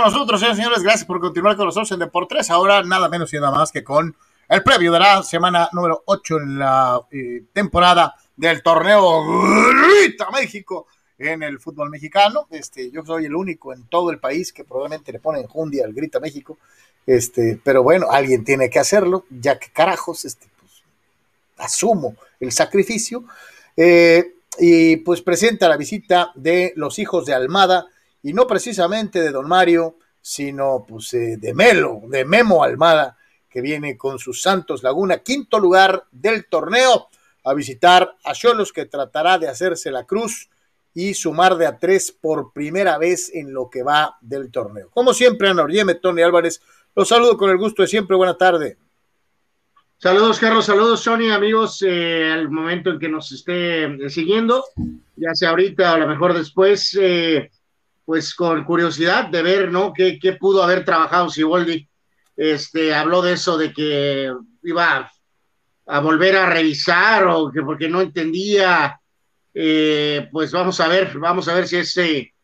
están con nosotros, señores. Gracias por continuar con nosotros en Deportes. Ahora nada menos y nada más que con el previo de la semana número 8 en la eh, temporada del torneo Grita México en el fútbol mexicano. Este, yo soy el único en todo el país que probablemente le pone en jundia al Grita México. Este, pero bueno, alguien tiene que hacerlo, ya que carajos, este, pues, asumo el sacrificio. Eh, y pues presenta la visita de los hijos de Almada, y no precisamente de Don Mario, sino pues eh, de Melo, de Memo Almada, que viene con sus Santos Laguna, quinto lugar del torneo, a visitar a Cholos, que tratará de hacerse la cruz y sumar de a tres por primera vez en lo que va del torneo. Como siempre, Ana Orieme, Tony Álvarez, los saludo con el gusto de siempre. Buena tarde. Saludos, Carlos. Saludos, Sony, amigos. Eh, al momento en que nos esté eh, siguiendo, ya sea ahorita o a lo mejor después, eh, pues con curiosidad de ver, ¿no? ¿Qué, qué pudo haber trabajado Siboldi? Este, habló de eso, de que iba a volver a revisar o que porque no entendía. pues vamos a ver, vamos a ver si ese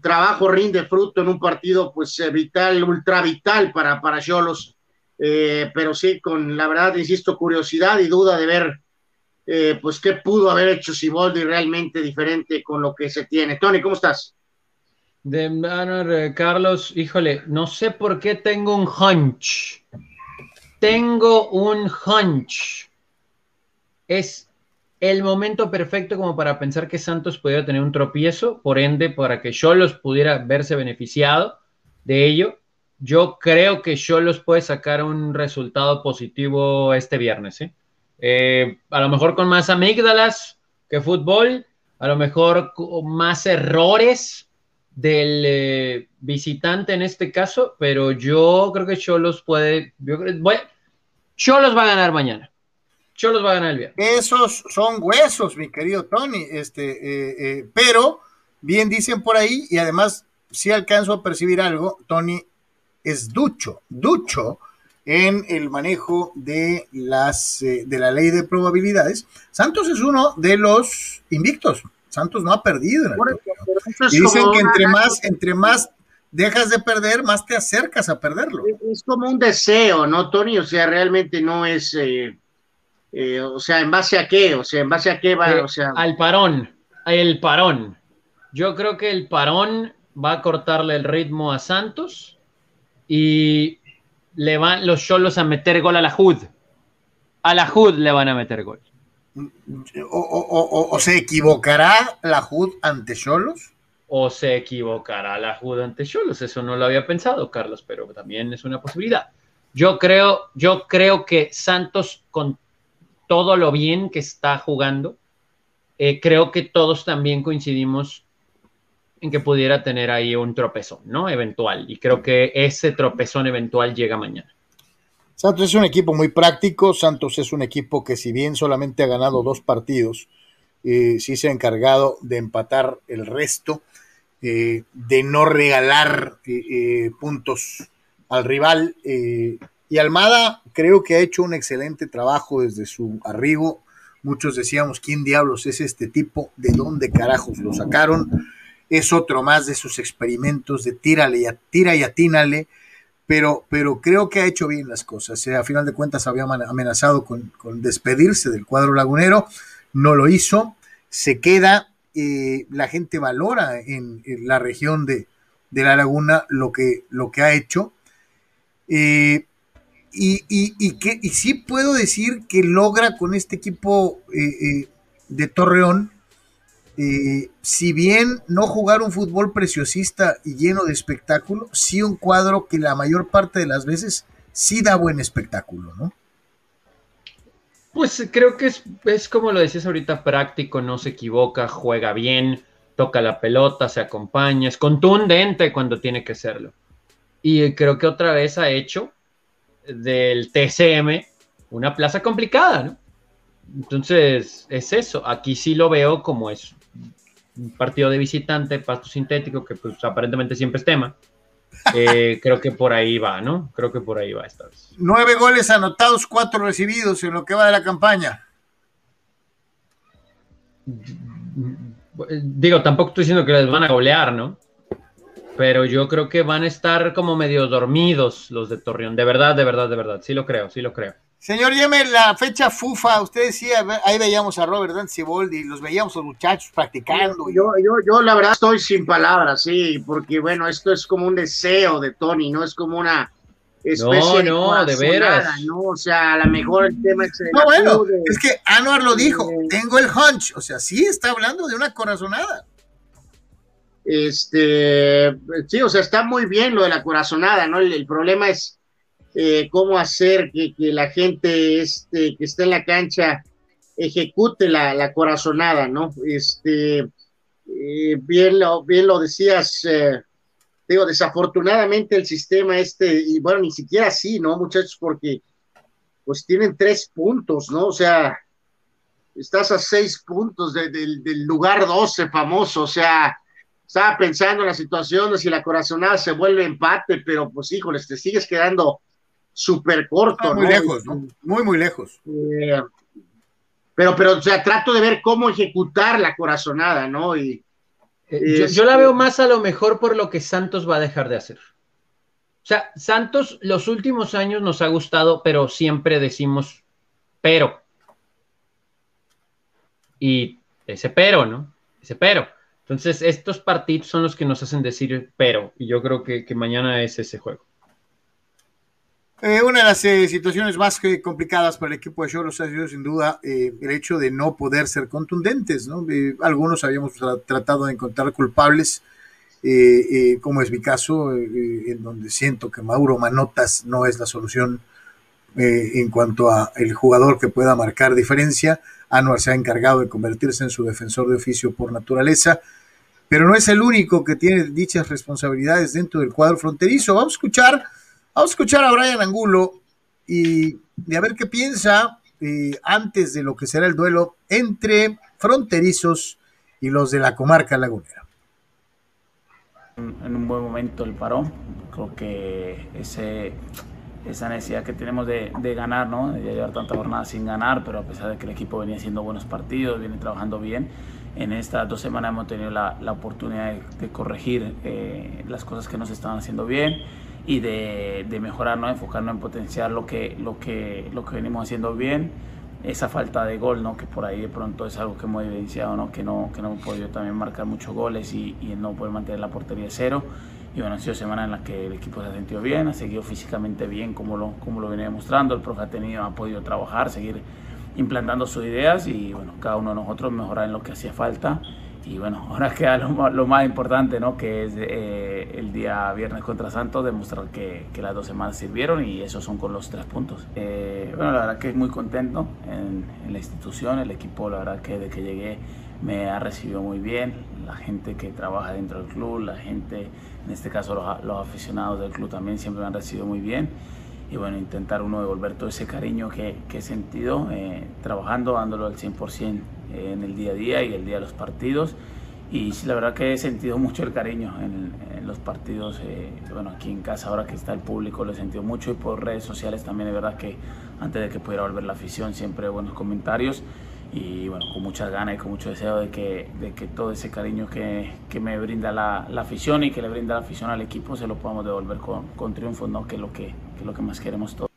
trabajo rinde fruto en un partido, pues vital, ultra vital para, para Cholos eh, pero sí, con la verdad, insisto, curiosidad y duda de ver, eh, pues, qué pudo haber hecho Siboldi realmente diferente con lo que se tiene. Tony, ¿cómo estás? De manera, Carlos, híjole, no sé por qué tengo un hunch. Tengo un hunch. Es el momento perfecto como para pensar que Santos pudiera tener un tropiezo, por ende, para que Cholos pudiera verse beneficiado de ello yo creo que Cholos puede sacar un resultado positivo este viernes. ¿eh? ¿eh? a lo mejor con más amígdalas que fútbol, a lo mejor con más errores del eh, visitante en este caso, pero yo creo que Cholos puede. Cholos va a ganar mañana. Cholos va a ganar el viernes. Esos son huesos, mi querido Tony. Este, eh, pero bien dicen por ahí, y además, si alcanzo a percibir algo, Tony, es ducho, ducho en el manejo de las eh, de la ley de probabilidades. Santos es uno de los invictos. Santos no ha perdido. y dicen que entre más, entre más dejas de perder, más te acercas a perderlo. Es como un deseo, ¿no, Tony? O sea, realmente no es, eh, eh, o sea, ¿en base a qué? O sea, ¿en base a qué va? o sea... Al parón, el parón. Yo creo que el parón va a cortarle el ritmo a Santos y le van los Cholos a meter gol a la HUD. A la HUD le van a meter gol. O, se equivocará la HUD ante Cholos? O se equivocará la HUD ante Cholos. Eso no lo había pensado, Carlos, pero también es una posibilidad. Yo creo, yo creo que Santos, con todo lo bien que está jugando, eh, creo que todos también coincidimos en que pudiera tener ahí un tropezón, ¿no? Eventual. Y creo que ese tropezón eventual llega mañana. Santos es un equipo muy práctico. Santos es un equipo que, si bien solamente ha ganado dos partidos, eh, sí se ha encargado de empatar el resto, eh, de no regalar eh, puntos al rival. y Almada creo que ha hecho un excelente trabajo desde su arribo. Muchos decíamos, ¿quién diablos es este tipo? ¿De dónde carajos lo sacaron? es otro más de sus experimentos de tírale y tira y atínale, pero, pero creo que ha hecho bien las cosas. a final de cuentas había amenazado con, despedirse del cuadro lagunero, no lo hizo, se queda, eh, la gente valora en, la región de, la laguna lo que, lo que ha hecho. Eh, y, que, y sí puedo decir que logra con este equipo eh, de Torreón eh, si bien no jugar un fútbol preciosista y lleno de espectáculo, sí un cuadro que la mayor parte de las veces sí da buen espectáculo, ¿no? Pues creo que es, es como lo decías ahorita, práctico, no se equivoca, juega bien, toca la pelota, se acompaña, es contundente cuando tiene que serlo. Y creo que otra vez ha hecho del TCM una plaza complicada, ¿no? Entonces, es eso. Aquí sí lo veo como es un partido de visitante, pasto sintético, que pues aparentemente siempre es tema. Eh, creo que por ahí va, ¿no? Creo que por ahí va esta vez. Nueve goles anotados, cuatro recibidos en lo que va de la campaña. Digo, tampoco estoy diciendo que les van a golear, ¿no? pero yo creo que van a estar como medio dormidos los de Torreón. De verdad, de verdad, de verdad. Sí lo creo, sí lo creo. Señor Yeme, la fecha FUFA, usted decía, ahí veíamos a Robert y los veíamos a los muchachos practicando. Yo, yo, yo la verdad estoy sin palabras, sí, porque bueno, esto es como un deseo de Tony, no es como una especie no, no, de, veras. ¿no? O sea, a lo mejor el tema es... No, bueno, es que Anuar lo dijo, tengo el hunch, o sea, sí está hablando de una corazonada. Este, sí, o sea, está muy bien lo de la corazonada, ¿no? el problema es eh, cómo hacer que, la gente este, que está en la cancha ejecute la, corazonada, ¿no? Este, eh, bien, lo, bien lo decías, eh, digo, desafortunadamente el sistema este, y bueno, ni siquiera así, ¿no, muchachos? Porque pues tienen tres puntos, ¿no? O sea, estás a seis puntos del lugar 12 famoso, o sea, estaba pensando en la situación de si la corazonada se vuelve empate, pero pues híjoles, te sigues quedando súper corto. muy lejos, ¿no? Muy, muy lejos. Eh, pero, pero, o sea, trato de ver cómo ejecutar la corazonada, ¿no? Y, eh, yo, la veo más a lo mejor por lo que Santos va a dejar de hacer. O sea, Santos los últimos años nos ha gustado, pero siempre decimos pero. Y ese pero, ¿no? Ese pero. Entonces, estos partidos son los que nos hacen decir pero. Y yo creo que mañana es ese juego. Eh, una de las eh, situaciones más complicadas para el equipo de Cholos ha sido sin duda eh, el hecho de no poder ser contundentes. ¿no? algunos habíamos tratado de encontrar culpables, como es mi caso, en donde siento que Mauro Manotas no es la solución en cuanto a el jugador que pueda marcar diferencia. Anuar se ha encargado de convertirse en su defensor de oficio por naturaleza, pero no es el único que tiene dichas responsabilidades dentro del cuadro fronterizo. Vamos a escuchar Vamos a escuchar a Brian Angulo y, a ver qué piensa eh, antes de lo que será el duelo entre fronterizos y los de la comarca lagunera. En un buen momento el parón, creo que ese, esa necesidad que tenemos de, ganar, ¿no? de llevar tantas jornadas sin ganar, pero a pesar de que el equipo venía haciendo buenos partidos, viene trabajando bien, en estas dos semanas hemos tenido la, oportunidad de, corregir eh, las cosas que nos estaban haciendo bien y de, de mejorar, ¿no? enfocarnos en potenciar lo que, lo, que, lo que venimos haciendo bien, esa falta de gol, ¿no? que por ahí de pronto es algo que hemos evidenciado, ¿no? que, no, que no hemos podido también marcar muchos goles y, y no poder mantener la portería cero. Y bueno, han sido semanas en las que el equipo se ha sentido bien, ha seguido físicamente bien como lo, como lo venía demostrando, el profe ha, tenido, ha podido trabajar, seguir implantando sus ideas y bueno, cada uno de nosotros mejorar en lo que hacía falta y bueno, ahora queda lo, más importante, ¿no? Que es eh, el día viernes contra Santos, demostrar que, que, las dos semanas sirvieron y esos son con los tres puntos. Eh, bueno, la verdad que es muy contento en, la institución, el equipo, la verdad que desde que llegué me ha recibido muy bien, la gente que trabaja dentro del club, la gente, en este caso los, los aficionados del club también siempre me han recibido muy bien y bueno, intentar uno devolver todo ese cariño que, que he sentido eh, trabajando, dándolo al 100% en el día a día y el día de los partidos. Y la verdad que he sentido mucho el cariño en, los partidos, eh, bueno, aquí en casa, ahora que está el público, lo he sentido mucho y por redes sociales también, es verdad que antes de que pudiera volver la afición, siempre buenos comentarios y bueno, con muchas ganas y con mucho deseo de que, de que todo ese cariño que, que me brinda la, la, afición y que le brinda la afición al equipo se lo podamos devolver con, con triunfo, ¿no? que, es lo que, que es lo que más queremos todos.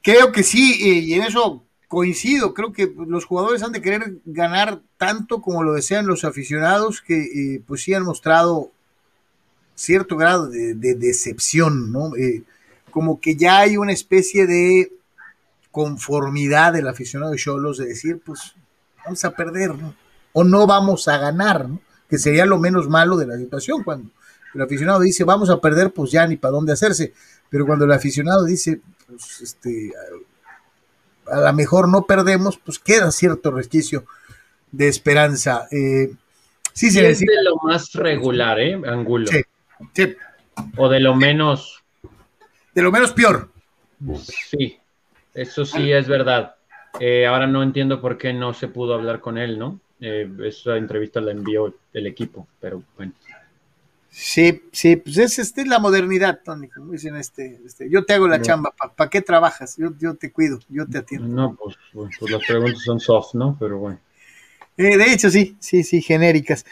Creo que sí, y en eso coincido, creo que los jugadores han de querer ganar tanto como lo desean los aficionados, que eh, pues sí han mostrado cierto grado de, decepción, ¿no? Eh, como que ya hay una especie de conformidad del aficionado de Cholos de decir, pues vamos a perder, ¿no? O no vamos a ganar, ¿no? Que sería lo menos malo de la situación cuando el aficionado dice, vamos a perder, pues ya ni para dónde hacerse. Pero cuando el aficionado dice, pues este, a lo mejor no perdemos, pues queda cierto resquicio de esperanza. Eh, sí, se es de lo más regular, ¿eh? Angulo. Sí, sí. O de lo menos. De lo menos peor. Sí, eso sí es verdad. Eh, ahora no entiendo por qué no se pudo hablar con él, ¿no? Eh, esa entrevista la envió el equipo, pero bueno. Sí, sí, pues es este, la modernidad, Tony, como dicen este, este yo te hago la chamba, ¿para qué trabajas? Yo, yo, te cuido, yo te atiendo. No, pues, pues, pues las preguntas son soft, ¿no? Pero bueno. Eh, de hecho, sí, sí, sí, genéricas.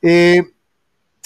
Eh,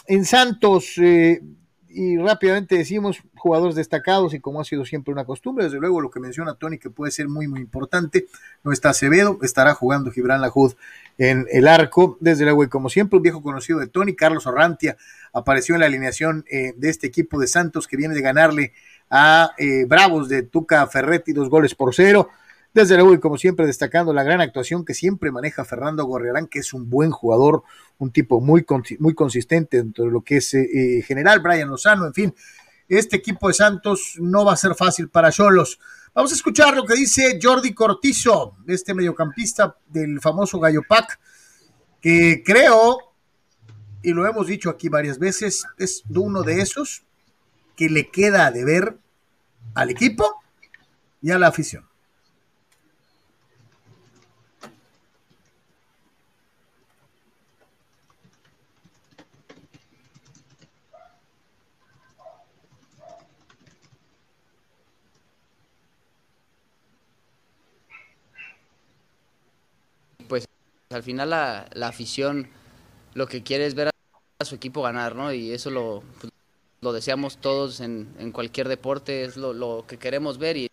en Santos, eh, y rápidamente decimos jugadores destacados y como ha sido siempre una costumbre, desde luego lo que menciona Tony que puede ser muy muy importante, no está Acevedo, estará jugando Gibran Lajud en el arco, desde luego y como siempre un viejo conocido de Tony, Carlos Orrantia, apareció en la alineación eh, de este equipo de Santos que viene de ganarle a eh, Bravos de Tuca Ferretti dos goles por cero, desde luego, y como siempre, destacando la gran actuación que siempre maneja Fernando Gorriarán, que es un buen jugador, un tipo muy, muy consistente dentro de lo que es eh, general, Brian Lozano, en fin, este equipo de Santos no va a ser fácil para Cholos. Vamos a escuchar lo que dice Jordi Cortizo, este mediocampista del famoso Gallo Pac, que creo, y lo hemos dicho aquí varias veces, es uno de esos que le queda de ver al equipo y a la afición. Al final la, afición lo que quiere es ver a su equipo ganar, ¿no? Y eso lo, pues, lo deseamos todos en, en, cualquier deporte, es lo, lo que queremos ver y,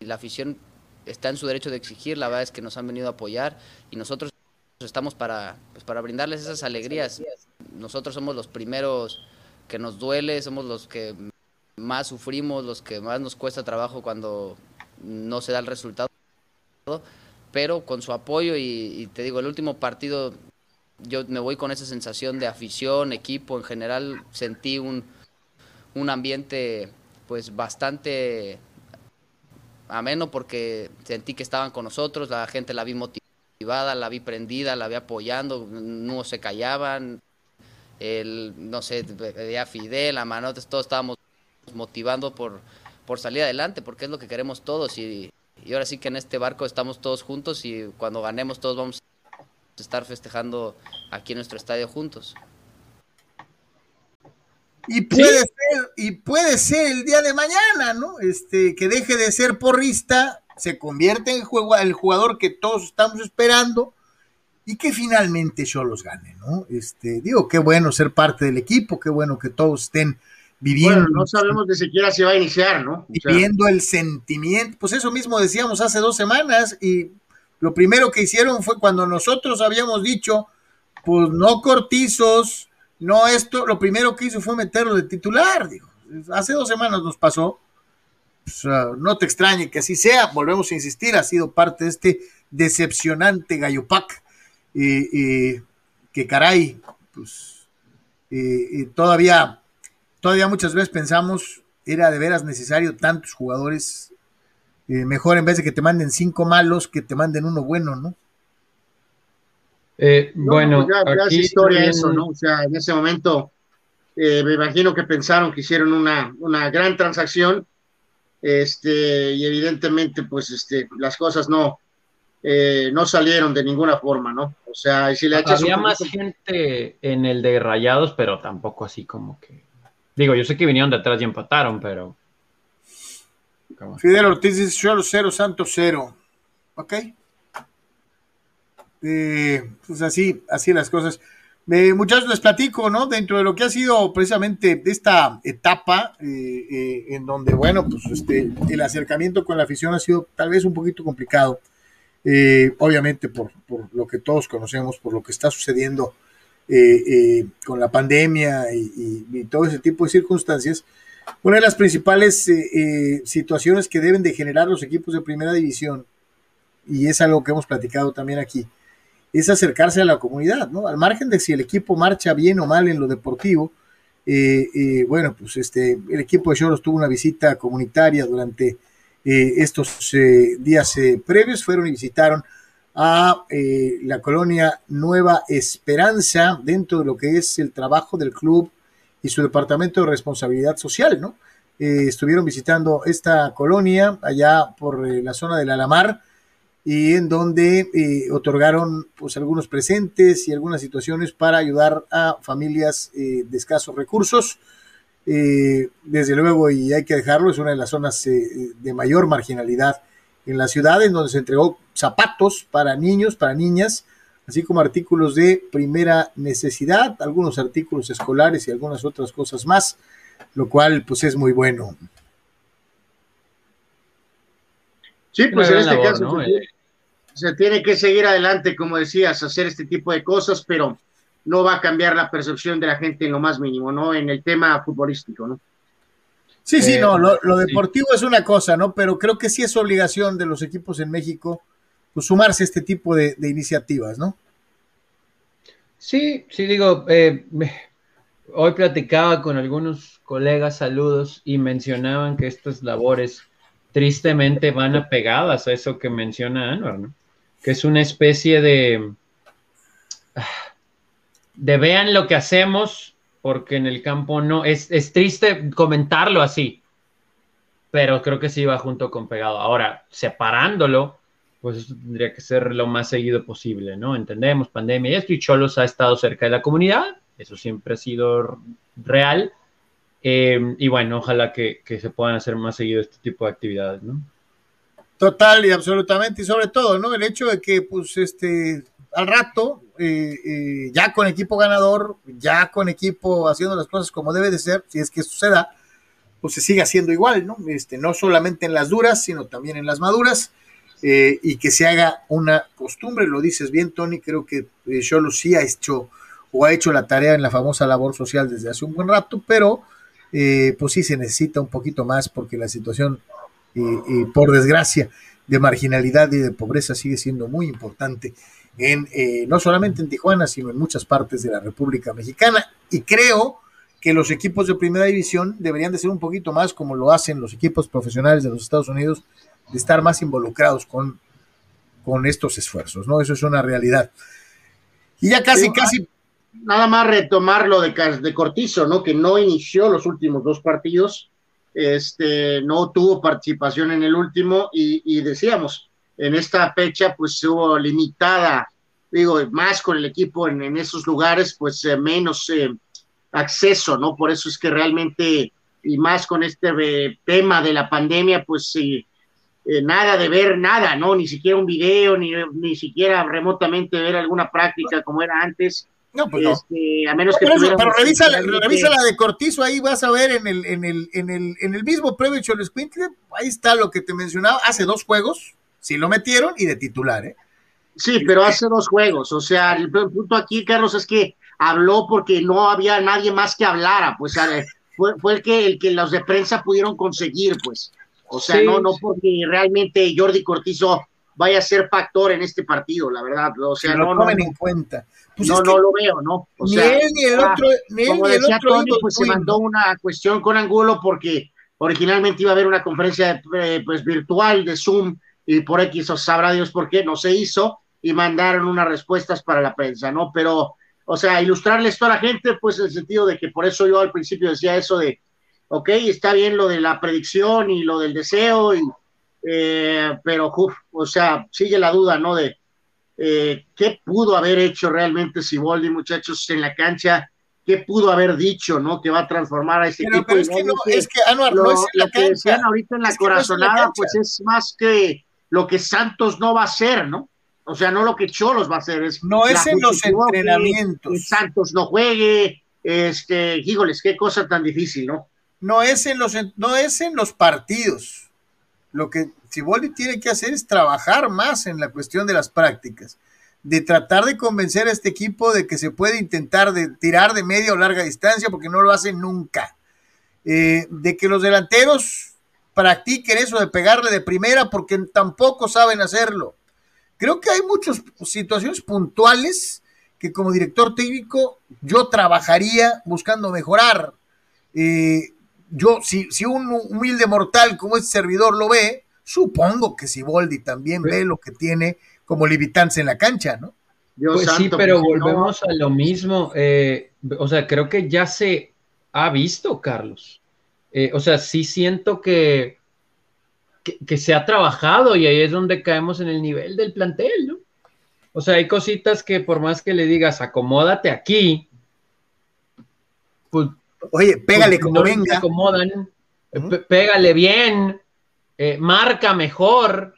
la afición está en su derecho de exigir, la verdad es que nos han venido a apoyar y nosotros estamos para, pues para brindarles esas alegrías. Nosotros somos los primeros que nos duele, somos los que más sufrimos, los que más nos cuesta trabajo cuando no se da el resultado pero con su apoyo y, te digo, el último partido yo me voy con esa sensación de afición, equipo en general, sentí un, un ambiente pues bastante ameno porque sentí que estaban con nosotros, la gente la vi motivada, la vi prendida, la vi apoyando, no se callaban, el, no sé, veía Fidel, a Manotes, todos estábamos motivando por, por salir adelante, porque es lo que queremos todos y, y ahora sí que en este barco estamos todos juntos y cuando ganemos todos vamos a estar festejando aquí en nuestro estadio juntos. Y puede ser, y puede ser el día de mañana, ¿no? Este, que deje de ser porrista, se convierte en el jugador que todos estamos esperando y que finalmente yo los gane, ¿no? Este, digo, qué bueno ser parte del equipo, qué bueno que todos estén viviendo. no sabemos ni siquiera si va a iniciar, ¿no? viviendo el sentimiento, pues eso mismo decíamos hace dos semanas y lo primero que hicieron fue cuando nosotros habíamos dicho, pues no cortizos, no esto, lo primero que hizo fue meterlo de titular, dijo. Hace dos semanas nos pasó, pues, no te extrañe que así sea, volvemos a insistir, ha sido parte de este decepcionante Gallopac, y que caray, pues todavía todavía muchas veces pensamos, era de veras necesario tantos jugadores, eh, mejor en vez de que te manden cinco malos, que te manden uno bueno, ¿no? Eh, bueno, ya, es historia eso, ¿no? O sea, en ese momento eh, me imagino que pensaron que hicieron una, una gran transacción, este, y evidentemente, pues, este, las cosas no, no salieron de ninguna forma, ¿no? O sea, si le Había más gente en el de Rayados, pero tampoco así como que Digo, yo sé que vinieron detrás y empataron, pero. Fidel Ortiz dice solo cero, Santos cero. ¿Ok? Eh, pues así, así las cosas. Eh, muchachos, les platico, ¿no? Dentro de lo que ha sido precisamente esta etapa, eh, en donde, bueno, pues este, el acercamiento con la afición ha sido tal vez un poquito complicado. obviamente por, por, lo que todos conocemos, por lo que está sucediendo eh, eh, con la pandemia y, todo ese tipo de circunstancias, una de las principales eh, situaciones que deben de generar los equipos de primera división, y es algo que hemos platicado también aquí, es acercarse a la comunidad, ¿no? Al margen de si el equipo marcha bien o mal en lo deportivo, bueno, pues este, el equipo de Choros tuvo una visita comunitaria durante estos días previos, fueron y visitaron a eh, la colonia Nueva Esperanza dentro de lo que es el trabajo del club y su departamento de responsabilidad social, ¿no? Eh, estuvieron visitando esta colonia allá por eh, la zona del Alamar y en donde otorgaron pues algunos presentes y algunas situaciones para ayudar a familias de escasos recursos. desde luego, y hay que dejarlo, es una de las zonas de mayor marginalidad en la ciudad, en donde se entregó zapatos para niños, para niñas, así como artículos de primera necesidad, algunos artículos escolares y algunas otras cosas más, lo cual pues es muy bueno. Sí, pues en este caso se, tiene que seguir adelante, como decías, hacer este tipo de cosas, pero no va a cambiar la percepción de la gente en lo más mínimo, ¿no? En el tema futbolístico, ¿no? Sí, sí, no, lo, deportivo es una cosa, ¿no? Pero creo que sí es obligación de los equipos en México pues, sumarse a este tipo de, iniciativas, ¿no? Sí, sí, digo, eh, hoy platicaba con algunos colegas, saludos, y mencionaban que estas labores tristemente van apegadas a eso que menciona Anwar, ¿no? Que es una especie de, de vean lo que hacemos, porque en el campo no, es, es triste comentarlo así, pero creo que sí va junto con pegado. Ahora, separándolo, pues eso tendría que ser lo más seguido posible, ¿no? Entendemos pandemia y esto, y Cholos ha estado cerca de la comunidad, eso siempre ha sido real, eh, y bueno, ojalá que, se puedan hacer más seguido este tipo de actividades, ¿no? Total y absolutamente, y sobre todo, ¿no? El hecho de que, pues, este, al rato, eh, eh, ya con equipo ganador, ya con equipo haciendo las cosas como debe de ser, si es que suceda, pues se siga haciendo igual, ¿no? Este, no solamente en las duras, sino también en las maduras, y que se haga una costumbre, lo dices bien, Tony, creo que Cholo sí ha hecho o ha hecho la tarea en la famosa labor social desde hace un buen rato, pero eh, pues sí se necesita un poquito más porque la situación, eh, eh, por desgracia, de marginalidad y de pobreza sigue siendo muy importante en no solamente en Tijuana, sino en muchas partes de la República Mexicana. Y creo que los equipos de primera división deberían de ser un poquito más como lo hacen los equipos profesionales de los Estados Unidos, de estar más involucrados con, con estos esfuerzos, ¿no? Eso es una realidad. Y ya casi, casi nada más retomar lo de, de Cortizo, ¿no? Que no inició los últimos dos partidos, este, no tuvo participación en el último y, decíamos, en esta fecha pues hubo limitada, digo, más con el equipo en, esos lugares, pues eh, menos eh, acceso, ¿no? Por eso es que realmente, y más con este eh, tema de la pandemia, pues nada de ver nada, ¿no? Ni siquiera un video, ni, ni siquiera remotamente ver alguna práctica como era antes no, pues no. Este, a menos que pero, revisa, la, revisa la de Cortizo, ahí vas a ver en el, en el, en el, en el mismo previo Cholescuintle, ahí está lo que te mencionaba, hace dos juegos, sí lo metieron y de titular, ¿eh? Sí, pero hace dos juegos, o sea, el punto aquí, Carlos, es que habló porque no había nadie más que hablara, pues fue, fue el que el que los de prensa pudieron conseguir, pues. O sea, no, no porque realmente Jordi Cortizo vaya a ser factor en este partido, la verdad. O sea, no, no, en cuenta. Pues no, no lo veo, ¿no? O ni sea, él ni el otro, ni como decía Tony, pues se mandó una cuestión con Angulo porque originalmente iba a haber una conferencia eh, pues virtual de Zoom y por X o sabrá Dios por qué no se hizo y mandaron unas respuestas para la prensa, ¿no? Pero, o sea, ilustrarle esto a la gente, pues en el sentido de que por eso yo al principio decía eso de, ok, está bien lo de la predicción y lo del deseo y eh, pero, o sea, sigue la duda, ¿no? De eh, qué pudo haber hecho realmente Siboldi, muchachos, en la cancha, qué pudo haber dicho, ¿no? Que va a transformar a ese equipo. Pero es, que no, es que Anuar, lo, no es la lo que decían ahorita en la corazonada, pues es más que lo que Santos no va a hacer, ¿no? O sea, no lo que Cholos va a hacer, es no es en los entrenamientos. Que Santos no juegue, este, híjoles, qué cosa tan difícil, ¿no? No es en los, no es en los partidos lo que Ciboldi tiene que hacer es trabajar más en la cuestión de las prácticas, de tratar de convencer a este equipo de que se puede intentar de tirar de media o larga distancia, porque no lo hacen nunca. Eh, de que los delanteros practiquen eso de pegarle de primera, porque tampoco saben hacerlo. Creo que hay muchas situaciones puntuales que como director técnico yo trabajaría buscando mejorar. Eh, yo, si, si un humilde mortal como este servidor lo ve, supongo que si Boldi también ve lo que tiene como limitantes en la cancha, ¿no? pues sí, pero volvemos a lo mismo. Eh, o sea, creo que ya se ha visto, Carlos. Eh, o sea, sí siento que, que, se ha trabajado y ahí es donde caemos en el nivel del plantel, ¿no? O sea, hay cositas que por más que le digas, acomódate aquí, pues Oye, pégale como venga. acomodan, pégale bien, eh, marca mejor.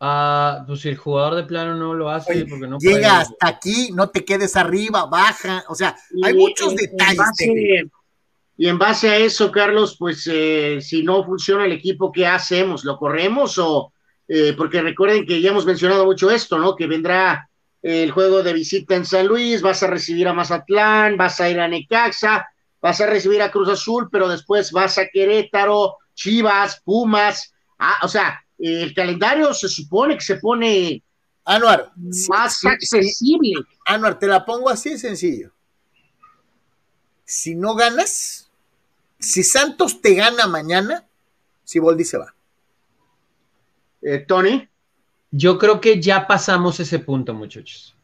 Ah, pues si el jugador de plano no lo hace, Oye, porque no llega puede. hasta aquí, no te quedes arriba, baja, o sea, hay Y- muchos y- detalles. En base, técnicos. y en base a eso, Carlos, pues eh, si no funciona el equipo, ¿qué hacemos? ¿Lo corremos o...? eh, porque recuerden que ya hemos mencionado mucho esto, ¿no? Que vendrá el juego de visita en San Luis, vas a recibir a Mazatlán, vas a ir a Necaxa, vas a recibir a Cruz Azul, pero después vas a Querétaro, Chivas, Pumas, ah, o sea, eh, el calendario se supone que se pone Anuar, sí, más sí, sí. accesible. Anuar, te la pongo así de sencillo. Si no ganas, si Santos te gana mañana, Siboldi se va. Eh, Tony. Yo creo que ya pasamos ese punto, muchachos.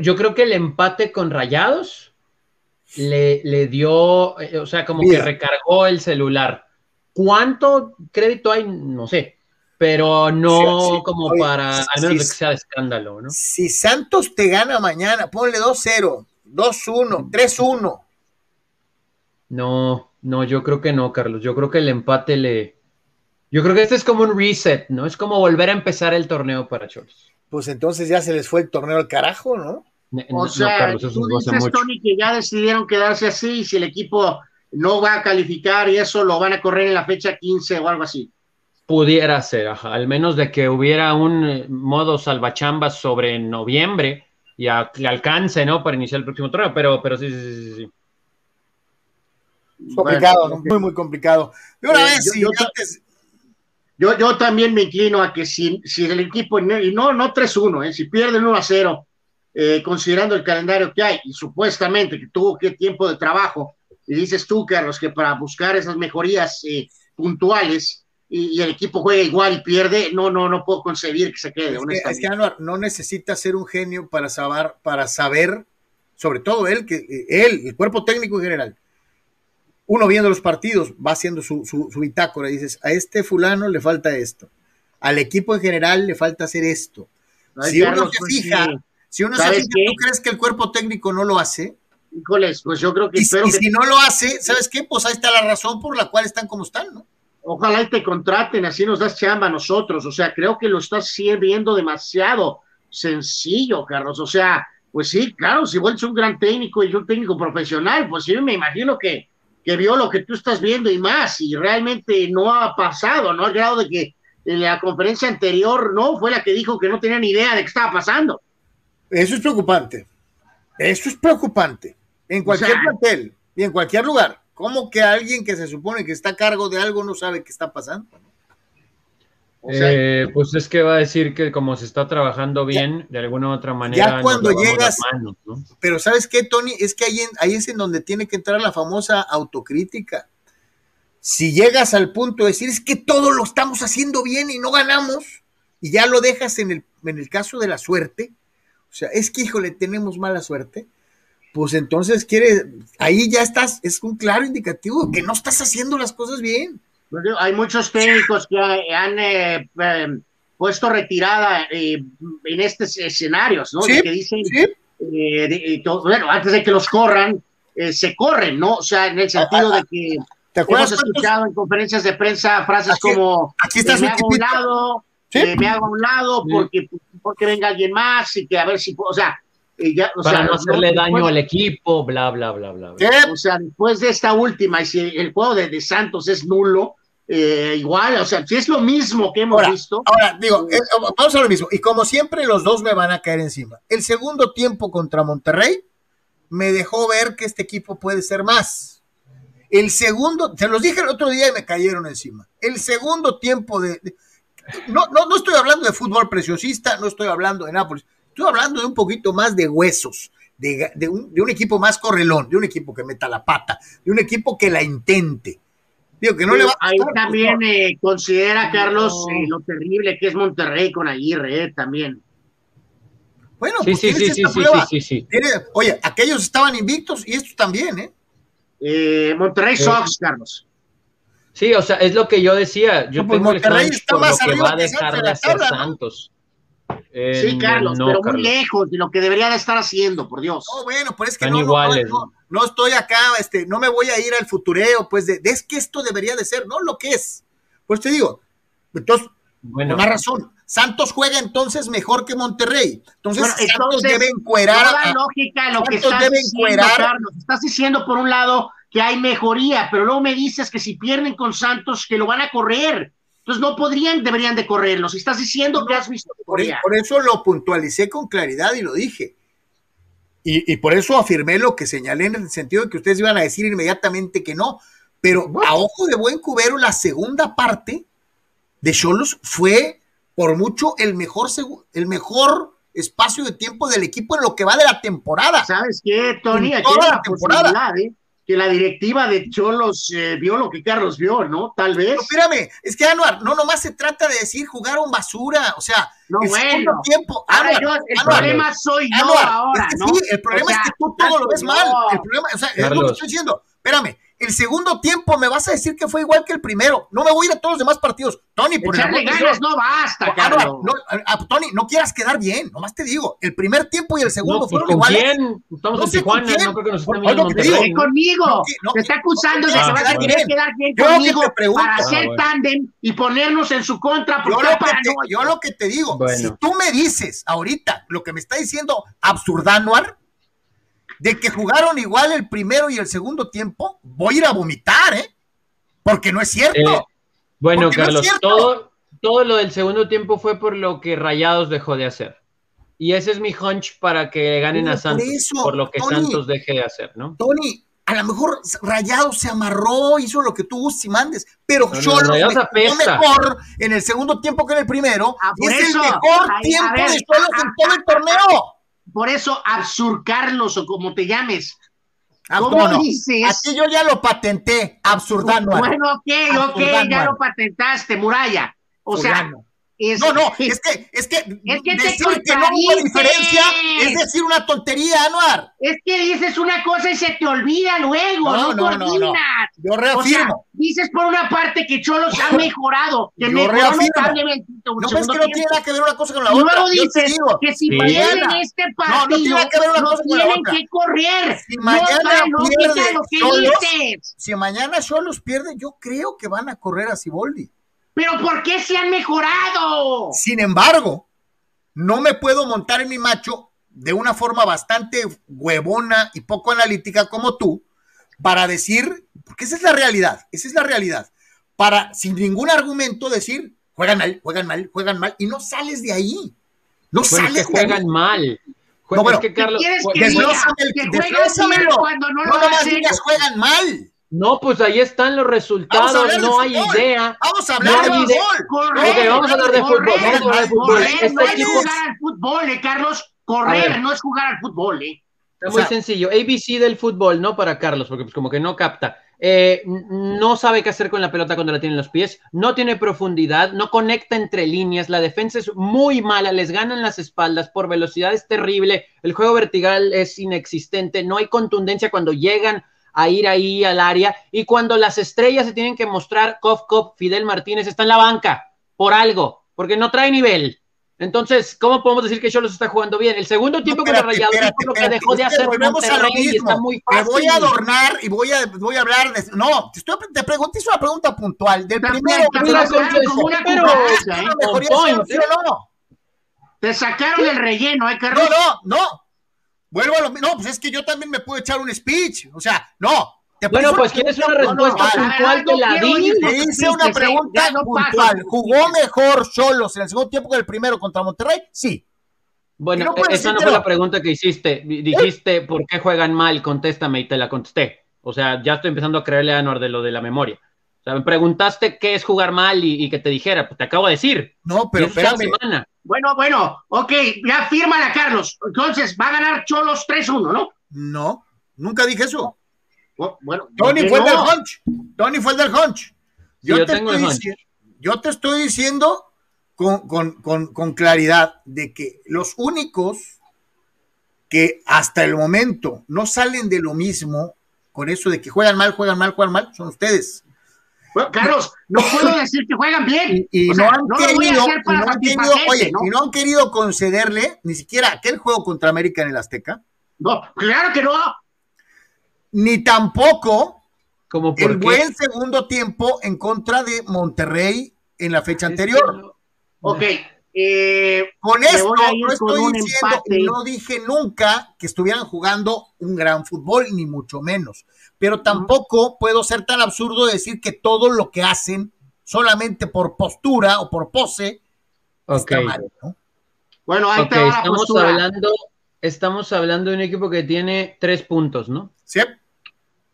Yo creo que el empate con Rayados le, le dio, eh, o sea, como que recargó el celular. ¿Cuánto crédito hay? No sé, pero no Sí, sí. como Oye, para, al menos que sea de escándalo, ¿no? Si Santos te gana mañana, ponle 2-0, 2-1, 3-1. No, no, yo creo que no, Carlos. Yo creo que el empate le. Yo creo que este es como un reset, ¿no? Es como volver a empezar el torneo para Cholos. Pues entonces ya se les fue el torneo al carajo, ¿no? O no, sea, Carlos, eso tú dices, mucho. Tony, que ya decidieron quedarse así y si el equipo no va a calificar y eso lo van a correr en la fecha 15 o algo así. Pudiera ser, ajá, al menos de que hubiera un eh, modo salvachambas sobre noviembre y a- alcance, ¿no? Para iniciar el próximo torneo, pero, pero sí, sí, sí, sí, sí. Complicado, muy, muy complicado. Y una Eh, vez, yo- si yo- antes- Yo, yo también me inclino a que si, si el equipo, y no, no 3-1, eh, si pierden 1-0, eh, considerando el calendario que hay, y supuestamente que tuvo que tiempo de trabajo, y dices tú, Carlos, que para buscar esas mejorías eh, puntuales, y, y el equipo juega igual y pierde, no, no, no puedo concebir que se quede, es que, honestamente. es que Anuar no necesita ser un genio para saber, para saber, sobre todo él, que eh, él, el cuerpo técnico en general, uno viendo los partidos, va haciendo su, su, su bitácora y dices, a este fulano le falta esto, al equipo en general le falta hacer esto. Ay, si uno se pues, fija. Si uno se ¿Sabes fija? ¿tú crees que el cuerpo técnico no lo hace? Híjoles, pues yo creo que Y, espero y que si no lo hace, ¿sabes qué? Pues ahí está la razón por la cual están como están, ¿no? ojalá y te contraten, así nos das chamba a nosotros. O sea, creo que lo estás viendo demasiado sencillo, Carlos. O sea, pues sí, claro, si vuelves un gran técnico y un técnico profesional, pues sí, me imagino que, que vio lo que tú estás viendo y más, y realmente no ha pasado, ¿no? Al grado de que en la conferencia anterior, no, fue la que dijo que no tenía ni idea de qué estaba pasando. Eso es preocupante. Eso es preocupante. En cualquier sea- plantel y en cualquier lugar. ¿Cómo que alguien que se supone que está a cargo de algo no sabe qué está pasando? O sea, Eh, pues es que va a decir que como se está trabajando bien, de alguna u otra manera. nos cuando llegas- las manos, ¿no? Pero ¿sabes qué, Tony? Es que ahí, en- ahí es en donde tiene que entrar la famosa autocrítica. Si llegas al punto de decir, es que todo lo estamos haciendo bien y no ganamos, y ya lo dejas en el, en el caso de la suerte, o sea, es que, híjole, tenemos mala suerte, pues entonces quiere, ahí ya estás, es un claro indicativo que no estás haciendo las cosas bien. Pues, Hay muchos técnicos que ha- han eh, eh, puesto retirada eh, en estos escenarios, ¿no? Sí, De que dicen, ¿sí? eh, de- todo- bueno, antes de que los corran, eh, se corren, ¿no? O sea, en el sentido de que ¿Te acuerdas hemos cuántos- escuchado en conferencias de prensa frases Aquí- como aquí está eh, su me hago un lado, Sí. eh, me hago a un lado porque, porque venga alguien más y que a ver si, puedo- o sea, eh, ya, o Para sea, no hacerle daño al equipo, bla, bla, bla, bla. bla. ¿Qué? o sea, después de esta última, y si el juego de, de Santos es nulo, eh, igual, o sea, si es lo mismo que hemos Ahora, visto, Ahora, digo, eh, vamos a lo mismo. Y como siempre, los dos me van a caer encima. El segundo tiempo contra Monterrey me dejó ver que este equipo puede ser más. El segundo, se los dije el otro día y me cayeron encima. El segundo tiempo de. de- no, no, no estoy hablando de fútbol preciosista, no estoy hablando de Nápoles. Estoy hablando de un poquito más de huesos, de, un, de un equipo más correlón, de un equipo que meta la pata, de un equipo que la intente. Digo, que no le va a ahí también eh, considera, Carlos, No. eh, lo terrible que es Monterrey con Aguirre, eh, también. Bueno, Sí, pues sí, sí, sí, esta sí, prueba. sí, sí, oye, aquellos estaban invictos y estos también, ¿eh? Eh, Monterrey Sí. Sox, Carlos. Sí, o sea, es lo que yo decía. Yo No, pues tengo el Monterrey hunch está por lo más que arriba va a que dejar Santos de hacer tabla, ¿no? Santos. Eh, Sí, Carlos, no, pero muy Carlos. lejos de lo que debería de estar haciendo, por Dios. No, bueno, pues es que no, no, iguales, no, no, no estoy acá, este, no me voy a ir al futureo, pues de, de es que esto debería de ser, no lo que es. Pues te digo, entonces, Bueno, con más razón, Santos juega entonces mejor que Monterrey. Entonces, Bueno, Santos entonces, debe encuerar toda a- lógica lo que Santos estás debe diciendo, Carlos. Estás diciendo por un lado que hay mejoría, pero luego me dices que si pierden con Santos que lo van a correr. Entonces no podrían, deberían de correrlo. Si estás diciendo que has visto Por, mejoría. por eso lo puntualicé con claridad y lo dije. Y, y por eso afirmé lo que señalé en el sentido de que ustedes iban a decir inmediatamente que no. Pero a ojo de buen cubero, la segunda parte de Cholos fue por mucho el mejor, el mejor espacio de tiempo del equipo en lo que va de la temporada. ¿Sabes qué, Tony? En toda la temporada. ¿eh? Que la directiva de Cholos eh, vio lo que Carlos vio, ¿no? Tal vez. Pero espérame, es que Anuar, no nomás se trata de decir jugaron basura, o sea, No, el bueno. segundo tiempo. Ahora Anuar, yo, el Anuar, problema soy yo Anuar, ahora, es que ¿no? sí, el problema O sea, es que tú todo lo ves mal. El problema, o sea, es lo que Carlos. estoy diciendo. Espérame, el segundo tiempo me vas a decir que fue igual que el primero. No me voy a ir a todos los demás partidos. Tony, por el Echarle ganas no basta, Carlos. no, a- a- Tony, no quieras quedar bien, nomás te digo. El primer tiempo y el segundo No, pues, fueron ¿Con iguales. quién? Estamos No en sé con Tijuana, quién. no creo que nos estén viendo que te digo, conmigo. No, te está no, acusando de no, que no, vas a querer bien. quedar bien Yo lo que conmigo te pregunto- para Ah, hacer bueno. tándem y ponernos en su contra Yo lo, que te, yo lo que te digo, Bueno. si tú me dices ahorita lo que me está diciendo Absurdanuar, de que jugaron igual el primero y el segundo tiempo, voy a ir a vomitar, ¿eh? Porque no es cierto. Eh, bueno, Porque no es Carlos, cierto. todo, todo lo del segundo tiempo fue por lo que Rayados dejó de hacer. Y ese es mi hunch para que ganen a por Santos, eso, por lo que Tony. Santos deje de hacer, ¿no? Tony, a lo mejor Rayado se amarró, hizo lo que tú gustes y mandes, pero No, Cholos Rayados mejor en el segundo tiempo que en el primero, Ah, y por es eso. el mejor Ay, tiempo ver, de Cholos ah, en todo el torneo. Por eso, Absur Carlos, o como te llames. ¿Cómo no, dices? Aquí yo ya lo patenté, Absurdanuar. Bueno, ok, ok, Absurdano. ya lo patentaste, Muralla. O sea. Es, No, no, es que, es que, Es que decir que no hubo diferencia es decir una tontería, Anuar. es que dices una cosa y se te olvida luego, No, no, no, no, no. Yo O sea, reafirmo. dices por una parte que Cholos ha mejorado, que Yo mejoró reafirmo. no ves que no tiene nada que ver una cosa con la Y otra. luego dices digo, que si Sí. pierden este No, no partido, tiene que ver una no cosa con la tienen otra. que correr. Si no mañana lógica pierde lo que Xolos, dices. si mañana Cholos pierde, yo creo que van a correr a Ciboldi. Pero ¿por qué se han mejorado? Sin embargo, no me puedo montar en mi macho de una forma bastante huevona y poco analítica como tú para decir, porque esa es la realidad, esa es la realidad, para sin ningún argumento decir, juegan mal, juegan mal, juegan mal, y no sales de ahí. No Bueno, es que sales de ahí. juegan mal. Jue- No, bueno, es que, Carlos, ¿Quieres jue- que juegan desglósamelo. cuando no No lo nomás hacen? digas juegan mal. No, pues ahí están los resultados, no hay fútbol. idea. Vamos a hablar No de fútbol. Correr, Ok, vamos a hablar de fútbol, correr, vamos a hablar de fútbol. correr Este no es jugar al fútbol, eh, Carlos. Correr no es jugar al fútbol, eh. Está O muy sea- sencillo. ABC del fútbol, no para Carlos, porque pues como que no capta. Eh, no sabe qué hacer con la pelota cuando la tiene en los pies, no tiene profundidad, no conecta entre líneas, la defensa es muy mala, les ganan las espaldas, por velocidad es terrible, el juego vertical es inexistente, no hay contundencia cuando llegan a ir ahí al área y cuando las estrellas se tienen que mostrar, Kof Kof, Fidel Martínez está en la banca por algo, porque no trae nivel. Entonces, ¿cómo podemos decir que Cholos está jugando bien? El segundo tiempo con espérate, los Rayados espérate, lo que espérate. dejó de hacer volvemos a lo mismo. está muy fácil. voy a adornar y voy a, voy a hablar de. No, te, estoy, te pregunté, hice una pregunta puntual. Del primero. te sacaron con- como una pero- cucaracha, ¿eh? ¿Una mejoría on sí point, o no? El relleno, ¿eh, No, Carlos? no, no. Vuelvo a lo mismo. No, pues es que yo también me puedo echar un speech. O sea, no. Te Bueno, pues quieres una respuesta puntual. puntual, te la di. Te hice una ¿eh? pregunta no puntual. ¿Jugó mejor Cholos en el segundo tiempo que el primero contra Monterrey? Sí. Bueno, no puedes esa no que fue no. la pregunta que hiciste. Di- Dijiste, ¿por qué juegan mal? Contéstame y te la contesté. O sea, ya estoy empezando a creerle a Anuar de lo de la memoria. O sea, me preguntaste qué es jugar mal y, y que te dijera. Pues te acabo de decir. No, pero espérame. semana. Bueno, bueno, ok, ya fírmala, Carlos. Entonces, va a ganar Cholos 3-1, ¿no? No, nunca dije eso. Oh, Bueno, ¿por Tony fue el no? del hunch. Tony fue el del hunch. Yo, yo te tengo estoy el hunch. dici- yo te estoy diciendo con, con- con- con claridad de que los únicos que hasta el momento no salen de lo mismo con eso de que juegan mal, juegan mal, juegan mal, son ustedes. Bueno, Carlos, no puedo decir que juegan bien. Y, y O no sea, han no lo voy a querido, hacer y para no han querido, satisfacerte, oye, ¿no? y no han querido concederle ni siquiera aquel juego contra América en el Azteca, No, claro que no. ni tampoco Como el qué. buen segundo tiempo en contra de Monterrey en la fecha anterior. Ok, eh, Con esto no estoy diciendo, empate. no dije nunca que estuvieran jugando un gran fútbol, ni mucho menos. Pero tampoco puedo ser tan absurdo de decir que todo lo que hacen solamente por postura o por pose está mal, ¿no? Bueno, ahí ok, te va la estamos postura. hablando, estamos hablando de un equipo que tiene tres puntos, ¿no? Sí,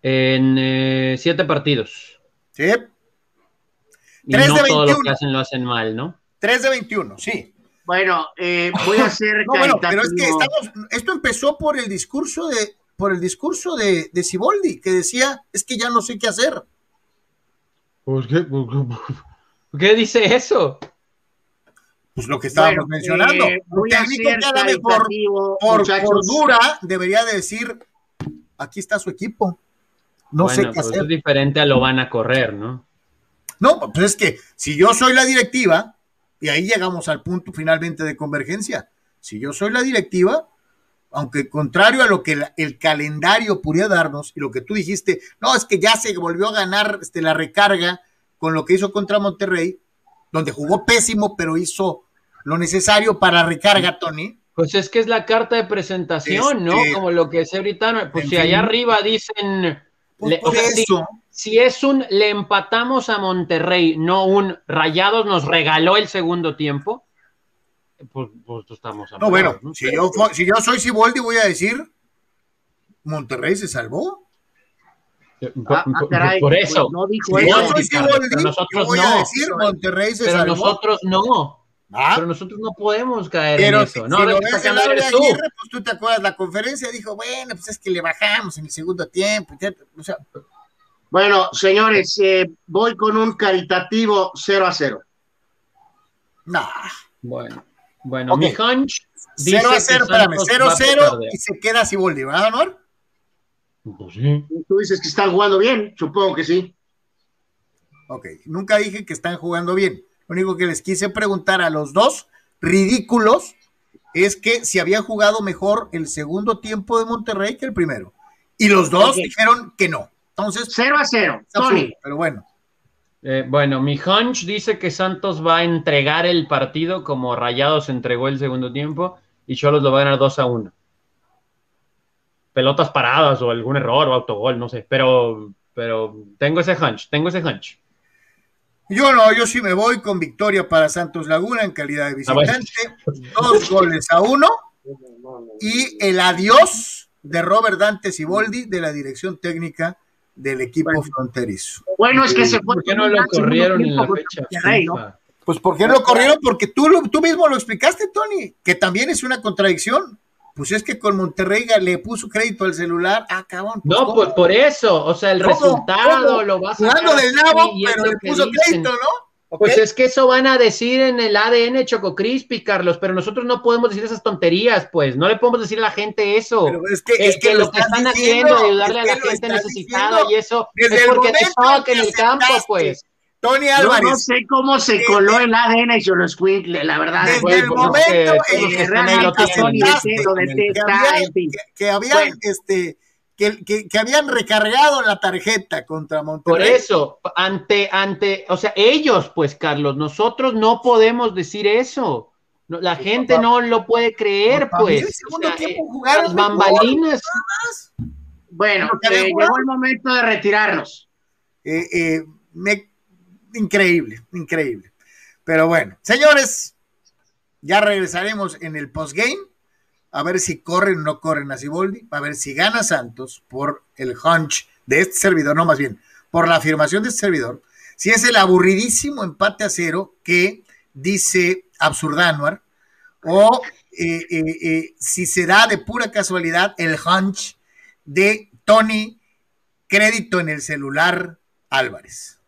En eh, siete partidos. sí. Y Tres no de todo lo 21. que hacen lo hacen mal, ¿no? 3 de 21, sí. Bueno, eh, voy a hacer No, bueno, pero es que estamos, esto empezó por el discurso de, por el discurso de, de Siboldi, que decía, es que ya no sé qué hacer. ¿Por qué? ¿Por qué dice eso? Pues lo que estábamos Bueno, mencionando. eh, Un técnico ser que a lo mejor caritativo, por cordura debería de decir, aquí está su equipo. No bueno, sé qué pues hacer. es diferente a lo van a correr, ¿no? No, pues es que si yo soy la directiva, y ahí llegamos al punto finalmente de convergencia, si yo soy la directiva, aunque contrario a lo que el calendario podría darnos, y lo que tú dijiste, no, es que ya se volvió a ganar este, la recarga con lo que hizo contra Monterrey, donde jugó pésimo, pero hizo lo necesario para la recarga, Tony. Pues es que es la carta de presentación, ¿no? Este- Como lo que es ahorita, pues si fin. allá arriba dicen, Pues le- por o sea, si- eso, si es un le empatamos a Monterrey, no un Rayados nos regaló el segundo tiempo, pues, pues estamos no, bueno, ¿no? si yo, si yo soy Siboldi, voy a decir, Monterrey se salvó. Por, Ah, ah, por- caray, por eso. pues no dijo Si Sí, yo eso. soy Siboldi, pero yo nosotros voy a no. decir, Monterrey se Pero salvó. nosotros no. Ah, Pero nosotros no podemos caer Pero en si, eso. No, si lo ves tú. Aguirre, pues tú te acuerdas, la conferencia dijo, bueno, pues es que le bajamos en el segundo tiempo. o sea, Bueno, señores, eh, voy con un caritativo 0 a 0. nah. Bueno, bueno, mi hunch dice 0 a que 0, espérame, Santos 0 va a 0 perder. y se queda Siboldi, ¿verdad, Honor? Pues sí. Tú dices que están jugando bien, supongo que sí. Ok, nunca dije que están jugando bien. Lo único que les quise preguntar a los dos ridículos es que si habían jugado mejor el segundo tiempo de Monterrey que el primero. Y los dos dijeron que no. Entonces, 0 a 0. es absurdo, Tony, pero bueno. Eh, bueno, mi hunch dice que Santos va a entregar el partido como Rayados entregó el segundo tiempo y Cholos lo va a ganar 2 a 1. Pelotas paradas o algún error o autogol, no sé, pero, pero tengo ese hunch, tengo ese hunch. Yo no, yo sí me voy con victoria para Santos Laguna en calidad de Ah, visitante. Dos goles a uno. Y el adiós de Robert Dante Siboldi de la dirección técnica del equipo Bueno. fronterizo. bueno, es que se fue. ¿Por qué no lo corrieron en la fecha ¿no? Pues ¿por qué no lo corrieron? Porque tú, lo- tú mismo lo explicaste, Tony, que también es una contradicción. Pues es que con Monterrey le puso crédito al celular. Ah, cabrón. pues, No, ¿cómo? pues por eso, o sea, el ¿Cómo? resultado ¿Cómo? lo vas a Jugando del nabo, pero le puso dicen. crédito, ¿no? Pues es que eso van a decir en el ADN Choco Crispy, Carlos, pero nosotros no podemos decir esas tonterías, pues, no le podemos decir a la gente eso. Pero es que, Es es que que lo que están diciendo, haciendo ayudarle es a la lo gente necesitada y eso es porque te toca en el campo, pues. Tony Yo Álvarez. no sé cómo se coló el ADN y Xoloscuincle, la verdad. Desde Bueno, el pues, momento en que que lo realmente Tony, lo que detesta, habían, en fin. que, que habían, Bueno. este, que, que- que habían recargado la tarjeta contra Por Monterrey. eso, ante, ante, o sea, ellos, pues, Carlos, nosotros no podemos decir eso. No, la gente no lo puede creer, mí el pues. segundo O sea, tiempo eh, jugaron las mejor. bambalinas. Bueno, eh, llegó el momento de retirarnos. Eh, eh, me- increíble, increíble. Pero bueno, señores, ya regresaremos en el postgame a ver si corren o no corren a Ciboldi, a ver si gana Santos por el hunch de este servidor, no más bien, por la afirmación de este servidor, si es el aburridísimo empate a cero que dice Absurdanuar, o eh, eh, eh, si se da de pura casualidad el hunch de Tony, crédito en el celular Álvarez.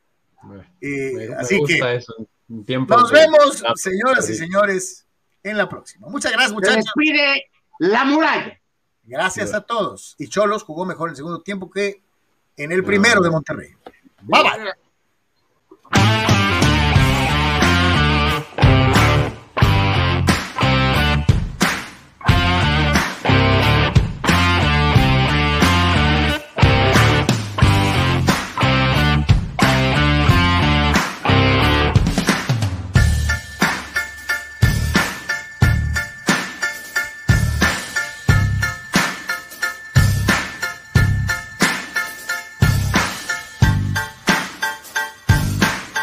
Eh, Me- me así que eso, nos de- vemos, Ah, señoras y señores, en la próxima. Muchas gracias, muchachos. La muralla. Gracias a todos. Y Cholos jugó mejor en el segundo tiempo que en el primero de Monterrey. Bye bye.